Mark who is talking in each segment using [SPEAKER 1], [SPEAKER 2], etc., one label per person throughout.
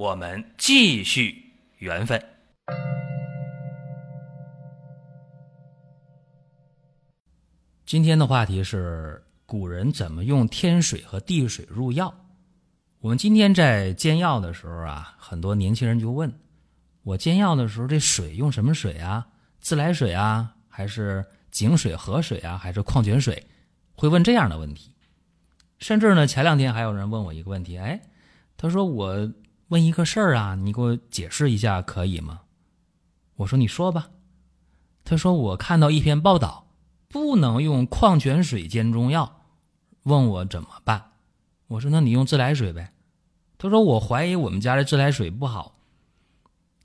[SPEAKER 1] 我们继续缘分。今天的话题是古人怎么用天水和地水入药。我们今天在煎药的时候啊，很多年轻人就问我煎药的时候，这水用什么水啊？自来水啊，还是井水、河水啊，还是矿泉水？会问这样的问题。甚至呢，前两天还有人问我一个问题，哎，他说我问一个事儿啊，你给我解释一下可以吗？我说你说吧。他说我看到一篇报道。不能用矿泉水煎中药，问我怎么办？我说那你用自来水呗。他说我怀疑我们家的自来水不好，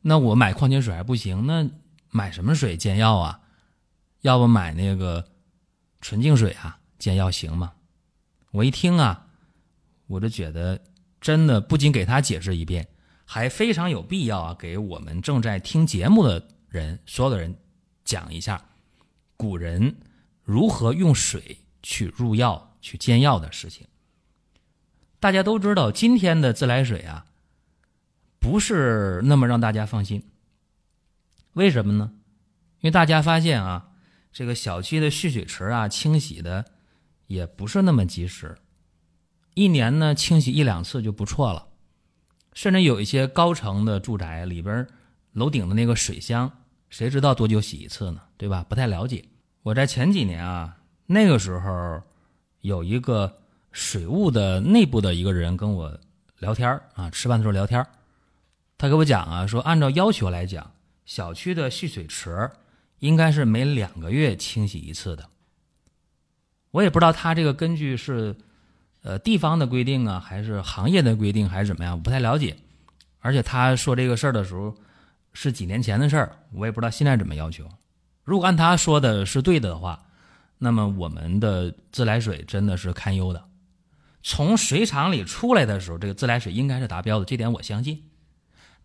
[SPEAKER 1] 那我买矿泉水还不行，那买什么水煎药啊？要不买那个纯净水啊煎药行吗？我一听啊，我就觉得真的不仅给他解释一遍，还非常有必要啊，给我们正在听节目的人所有的人讲一下古人。如何用水去入药、去煎药的事情，大家都知道。今天的自来水啊，不是那么让大家放心。为什么呢？因为大家发现啊，这个小区的蓄水池啊，清洗的也不是那么及时，一年呢清洗一两次就不错了。甚至有一些高层的住宅里边，楼顶的那个水箱，谁知道多久洗一次呢？对吧？不太了解。我在前几年啊，那个时候有一个水务的内部的一个人跟我聊天啊，吃饭的时候聊天他给我讲啊，说按照要求来讲，小区的蓄水池应该是每两个月清洗一次的。我也不知道他这个根据是呃地方的规定啊，还是行业的规定，还是怎么样，我不太了解。而且他说这个事儿的时候是几年前的事儿，我也不知道现在怎么要求。如果按他说的是对的话，那么我们的自来水真的是堪忧的。从水厂里出来的时候，这个自来水应该是达标的，这点我相信。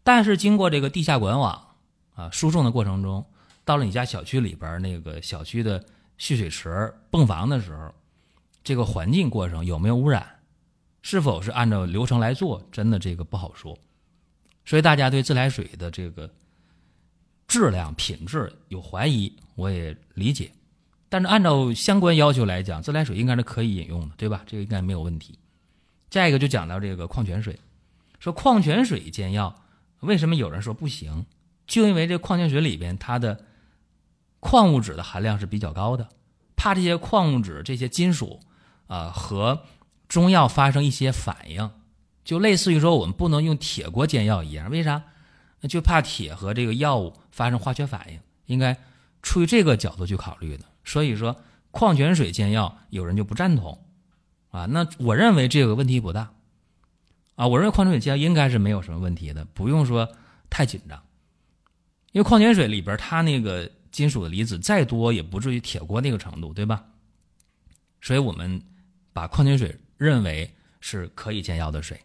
[SPEAKER 1] 但是经过这个地下管网啊输送的过程中，到了你家小区里边那个小区的蓄水池泵房的时候，这个环境过程有没有污染，是否是按照流程来做，真的这个不好说。所以大家对自来水的这个。质量品质有怀疑，我也理解，但是按照相关要求来讲，自来水应该是可以饮用的，对吧？这个应该没有问题。再一个就讲到这个矿泉水，说矿泉水煎药，为什么有人说不行？就因为这矿泉水里边它的矿物质的含量是比较高的，怕这些矿物质、这些金属啊和中药发生一些反应，就类似于说我们不能用铁锅煎药一样，为啥？就怕铁和这个药物发生化学反应，应该出于这个角度去考虑的。所以说，矿泉水煎药有人就不赞同，啊，那我认为这个问题不大，啊，我认为矿泉水煎药应该是没有什么问题的，不用说太紧张，因为矿泉水里边它那个金属的离子再多也不至于铁锅那个程度，对吧？所以我们把矿泉水认为是可以煎药的水。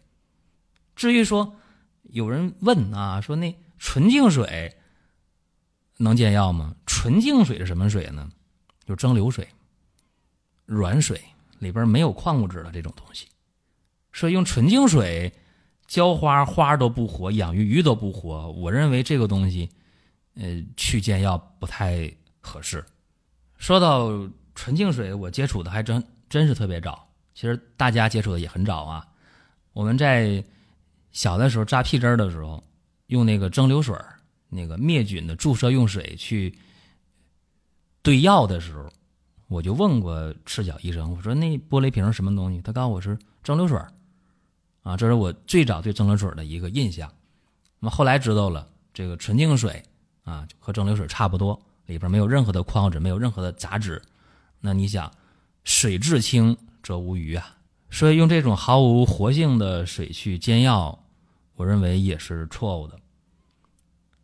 [SPEAKER 1] 至于说，有人问啊，说那纯净水能煎药吗？纯净水是什么水呢？就蒸馏水、软水，里边没有矿物质的这种东西。说用纯净水浇花，花都不活；养鱼，鱼都不活。我认为这个东西，呃，去煎药不太合适。说到纯净水，我接触的还真真是特别早。其实大家接触的也很早啊。我们在。小的时候扎屁针的时候，用那个蒸馏水那个灭菌的注射用水去兑药的时候，我就问过赤脚医生，我说那玻璃瓶什么东西？他告诉我是蒸馏水啊，这是我最早对蒸馏水的一个印象。那么后来知道了，这个纯净水啊和蒸馏水差不多，里边没有任何的矿物质，没有任何的杂质。那你想，水至清则无鱼啊，所以用这种毫无活性的水去煎药。我认为也是错误的。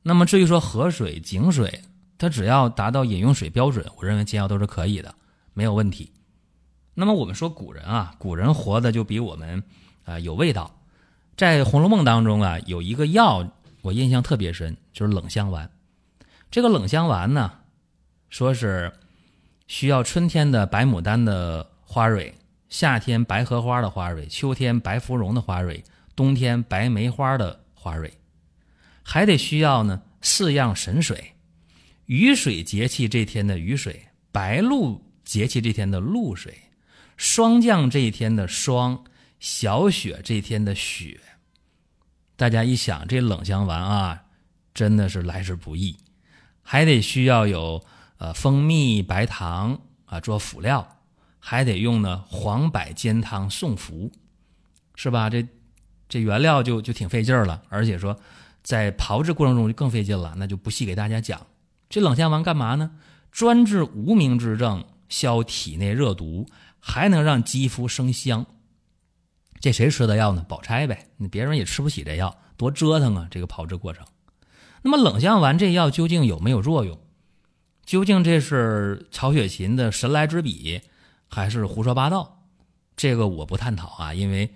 [SPEAKER 1] 那么至于说河水、井水，它只要达到饮用水标准，我认为煎药都是可以的，没有问题。那么我们说古人啊，古人活的就比我们啊有味道。在《红楼梦》当中啊，有一个药我印象特别深，就是冷香丸。这个冷香丸呢，说是需要春天的白牡丹的花蕊，夏天白荷花的花蕊，秋天白芙蓉的花蕊，冬天白梅花的花蕊，还得需要呢四样神水：雨水节气这天的雨水，白露节气这天的露水，霜降这一天的霜，小雪这天的雪。大家一想，这冷香丸啊，真的是来之不易。还得需要有呃蜂蜜、白糖啊做辅料，还得用呢黄柏煎汤送服，是吧？这这原料就就挺费劲儿了，而且说在炮制过程中就更费劲了，那就不细给大家讲。这冷香丸干嘛呢？专治无名之症，消体内热毒，还能让肌肤生香。这谁吃的药呢？宝钗呗，你别人也吃不起这药，多折腾啊！这个炮制过程。那么冷香丸这药究竟有没有作用？究竟这是曹雪芹的神来之笔，还是胡说八道？这个我不探讨啊，因为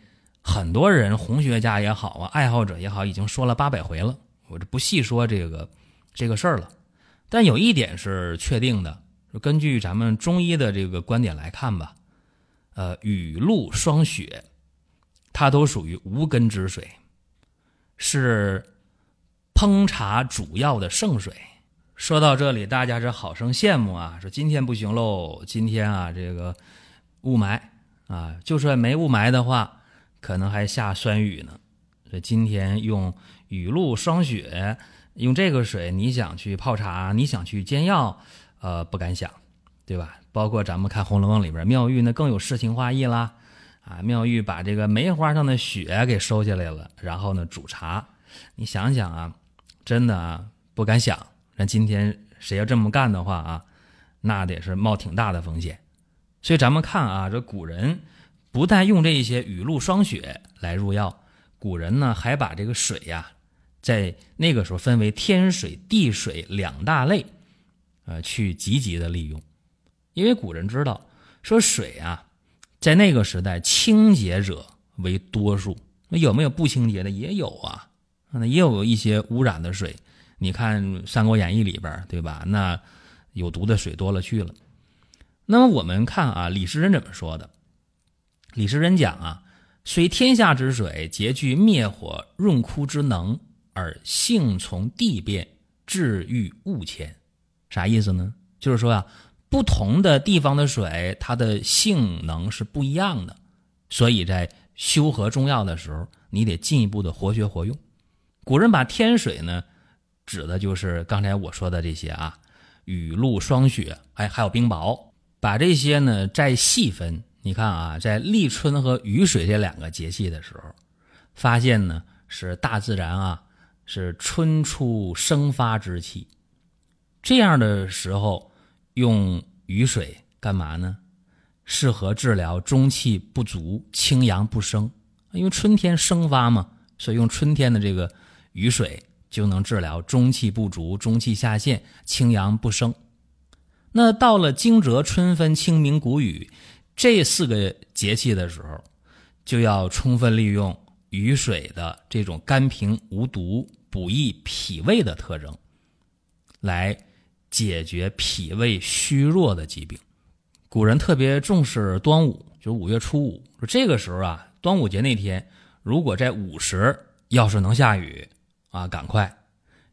[SPEAKER 1] 很多人红学家也好啊，爱好者也好，已经说了八百回了，我就不细说这个这个事儿了。但有一点是确定的，根据咱们中医的这个观点来看吧，呃，雨露霜雪，它都属于无根之水，是。烹茶主要的圣水，说到这里，大家是好生羡慕啊！说今天不行喽，今天啊，这个雾霾啊，就算没雾霾的话，可能还下酸雨呢。这今天用雨露霜雪，用这个水，你想去泡茶，你想去煎药，呃，不敢想，对吧？包括咱们看《红楼梦》里边，妙玉那更有诗情画意啦，啊，妙玉把这个梅花上的雪给收下来了，然后呢煮茶，你想想啊。真的啊，不敢想。那今天谁要这么干的话啊，那得是冒挺大的风险。所以咱们看啊，这古人不但用这些雨露霜雪来入药，古人呢还把这个水呀，在那个时候分为天水、地水两大类，呃，去积极的利用。因为古人知道说水啊，在那个时代清洁者为多数，那有没有不清洁的也有啊。那也有一些污染的水，你看《三国演义》里边，对吧？那有毒的水多了去了。那么我们看啊，李时珍怎么说的？李时珍讲啊，虽天下之水皆具灭火润枯之能，而性从地变，治愈物迁。啥意思呢？就是说啊，不同的地方的水，它的性能是不一样的，所以在修和中药的时候，你得进一步的活学活用。古人把天水呢，指的就是刚才我说的这些啊，雨露霜雪，哎，还有冰雹。把这些呢再细分，你看啊，在立春和雨水这两个节气的时候，发现呢是大自然啊是春初生发之气，这样的时候用雨水干嘛呢？适合治疗中气不足、清阳不生，因为春天生发嘛，所以用春天的这个。雨水就能治疗中气不足、中气下陷、清阳不生。那到了惊蛰、春分、清明、谷雨这四个节气的时候，就要充分利用雨水的这种甘平无毒、补益脾胃的特征，来解决脾胃虚弱的疾病。古人特别重视端午，就五月初五。说这个时候啊，端午节那天，如果在午时要是能下雨。啊，赶快，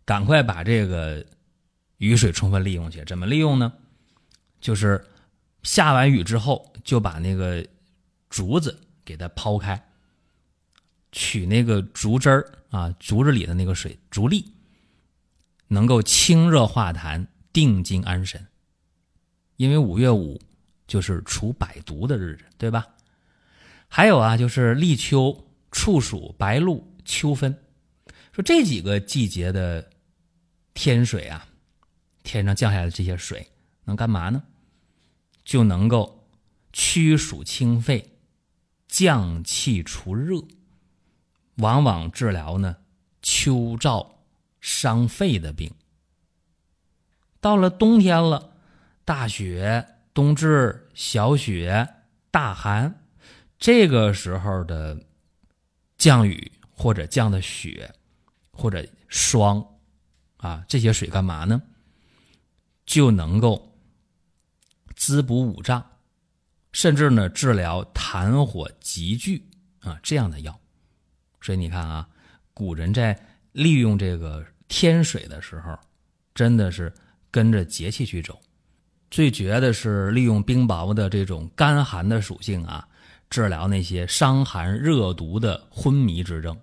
[SPEAKER 1] 赶快把这个雨水充分利用起来。怎么利用呢？就是下完雨之后，就把那个竹子给它抛开，取那个竹汁儿啊，竹子里的那个水，竹粒，能够清热化痰、定惊安神。因为五月五就是除百毒的日子，对吧？还有啊，就是立秋、处暑、白露、秋分。说这几个季节的天水啊，天上降下来的这些水能干嘛呢？就能够驱暑清肺、降气除热，往往治疗呢秋燥伤肺的病。到了冬天了，大雪、冬至、小雪、大寒，这个时候的降雨或者降的雪或者霜啊，这些水干嘛呢？就能够滋补五脏，甚至呢治疗痰火积聚啊这样的药。所以你看啊，古人在利用这个天水的时候，真的是跟着节气去走。最绝的是利用冰雹的这种干寒的属性啊，治疗那些伤寒热毒的昏迷之症。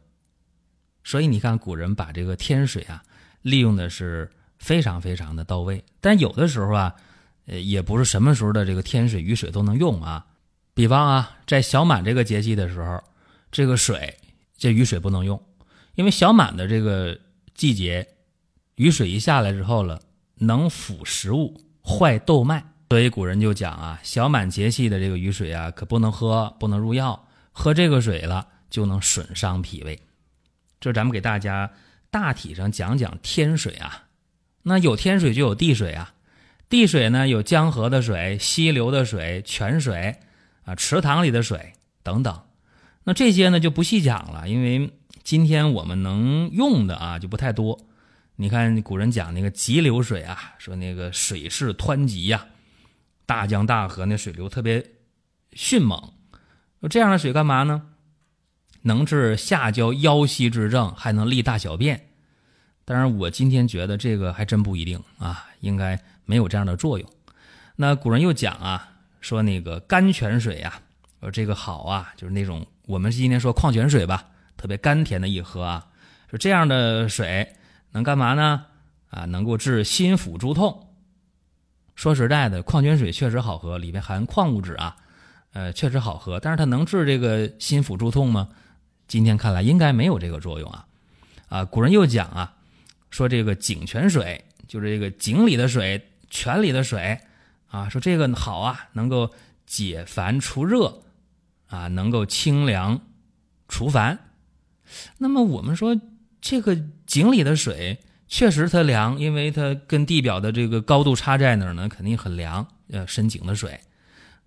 [SPEAKER 1] 所以你看，古人把这个天水啊利用的是非常非常的到位。但有的时候啊，呃，也不是什么时候的这个天水雨水都能用啊。比方啊，在小满这个节气的时候，这个水。这雨水不能用，因为小满的这个季节，雨水一下来之后了，能腐食物、坏豆脉，所以古人就讲啊，小满节气的这个雨水啊，可不能喝，不能入药，喝这个水了就能损伤脾胃。这咱们给大家大体上讲讲天水啊，那有天水就有地水啊，地水呢有江河的水、溪流的水、泉水啊、池塘里的水等等。那这些呢就不细讲了，因为今天我们能用的啊就不太多。你看古人讲那个急流水啊，说那个水势湍急呀，大江大河那水流特别迅猛。说这样的水干嘛呢？能治下焦腰膝之症，还能利大小便。当然，我今天觉得这个还真不一定啊，应该没有这样的作用。那古人又讲啊，说那个甘泉水啊，说这个好啊，就是那种。我们今天说矿泉水吧，特别甘甜的一喝啊，说这样的水能干嘛呢？啊，能够治心腹诸痛。说实在的，矿泉水确实好喝，里面含矿物质啊，呃，确实好喝。但是它能治这个心腹诸痛吗？今天看来应该没有这个作用啊。啊，古人又讲啊，说这个井泉水，就是这个井里的水、泉里的水啊，说这个好啊，能够解烦除热。啊，能够清凉除烦。那么我们说，这个井里的水确实它凉，因为它跟地表的这个高度差在哪儿呢？肯定很凉。呃，深井的水。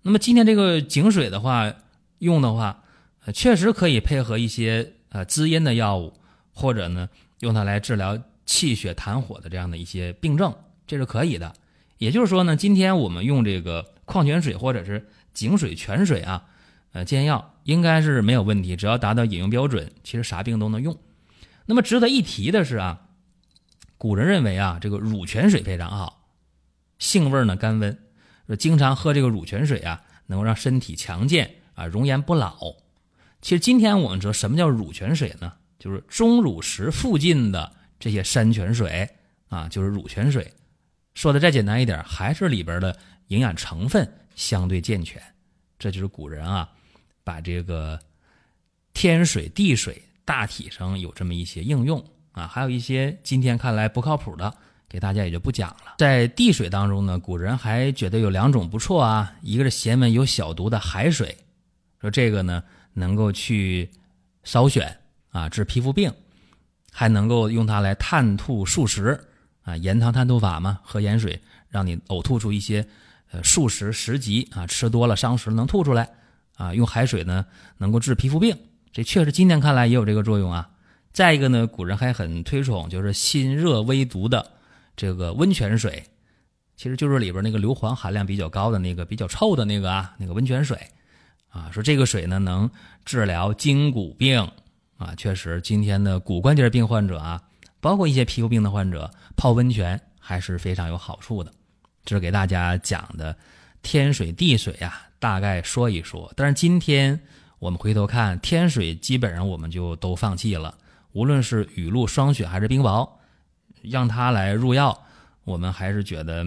[SPEAKER 1] 那么今天这个井水的话，用的话，呃确实可以配合一些呃滋阴的药物，或者呢用它来治疗气血痰火的这样的一些病症，这是可以的。也就是说呢，今天我们用这个矿泉水或者是井水、泉水啊。呃，煎药应该是没有问题，只要达到饮用标准，其实啥病都能用。那么值得一提的是啊，古人认为啊，这个乳泉水非常好，性味呢甘温，说经常喝这个乳泉水啊，能够让身体强健啊，容颜不老。其实今天我们知道什么叫乳泉水呢？就是钟乳石附近的这些山泉水啊，就是乳泉水。说的再简单一点，还是里边的营养成分相对健全，这就是古人啊。把这个天水地水大体上有这么一些应用啊，还有一些今天看来不靠谱的，给大家也就不讲了。在地水当中呢，古人还觉得有两种不错啊，一个是咸温有小毒的海水，说这个呢能够去瘙癣啊，治皮肤病，还能够用它来探吐数食啊，盐汤探吐法嘛，喝盐水让你呕吐出一些呃数食食疾啊，吃多了伤食能吐出来。啊，用海水呢能够治皮肤病，这确实今天看来也有这个作用啊。再一个呢，古人还很推崇就是辛热微毒的这个温泉水，其实就是里边那个硫磺含量比较高的那个比较臭的那个啊，那个温泉水啊，说这个水呢能治疗筋骨病啊，确实今天的骨关节病患者啊，包括一些皮肤病的患者泡温泉还是非常有好处的。这是给大家讲的天水地水啊。大概说一说，但是今天我们回头看天水，基本上我们就都放弃了。无论是雨露霜雪还是冰雹，让它来入药，我们还是觉得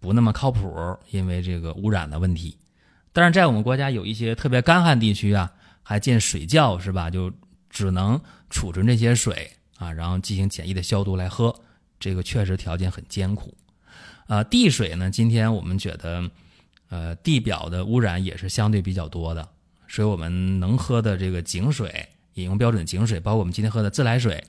[SPEAKER 1] 不那么靠谱，因为这个污染的问题。但是在我们国家有一些特别干旱地区啊，还建水窖是吧？就只能储存这些水啊，然后进行简易的消毒来喝。这个确实条件很艰苦。啊，地水呢，今天我们觉得。呃，地表的污染也是相对比较多的，所以我们能喝的这个井水，饮用标准井水，包括我们今天喝的自来水，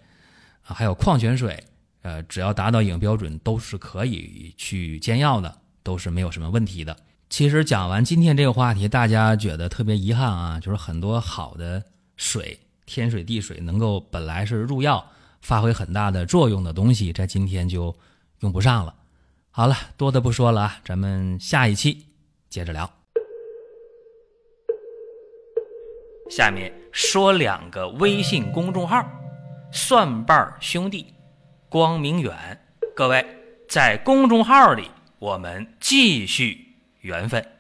[SPEAKER 1] 啊，还有矿泉水，呃，只要达到饮用标准，都是可以去煎药的，都是没有什么问题的。其实讲完今天这个话题，大家觉得特别遗憾啊，就是很多好的水，天水地水，能够本来是入药、发挥很大的作用的东西，在今天就用不上了。好了，多的不说了啊，咱们下一期接着聊。下面说两个微信公众号：蒜瓣兄弟、光明远。各位在公众号里，我们继续缘分。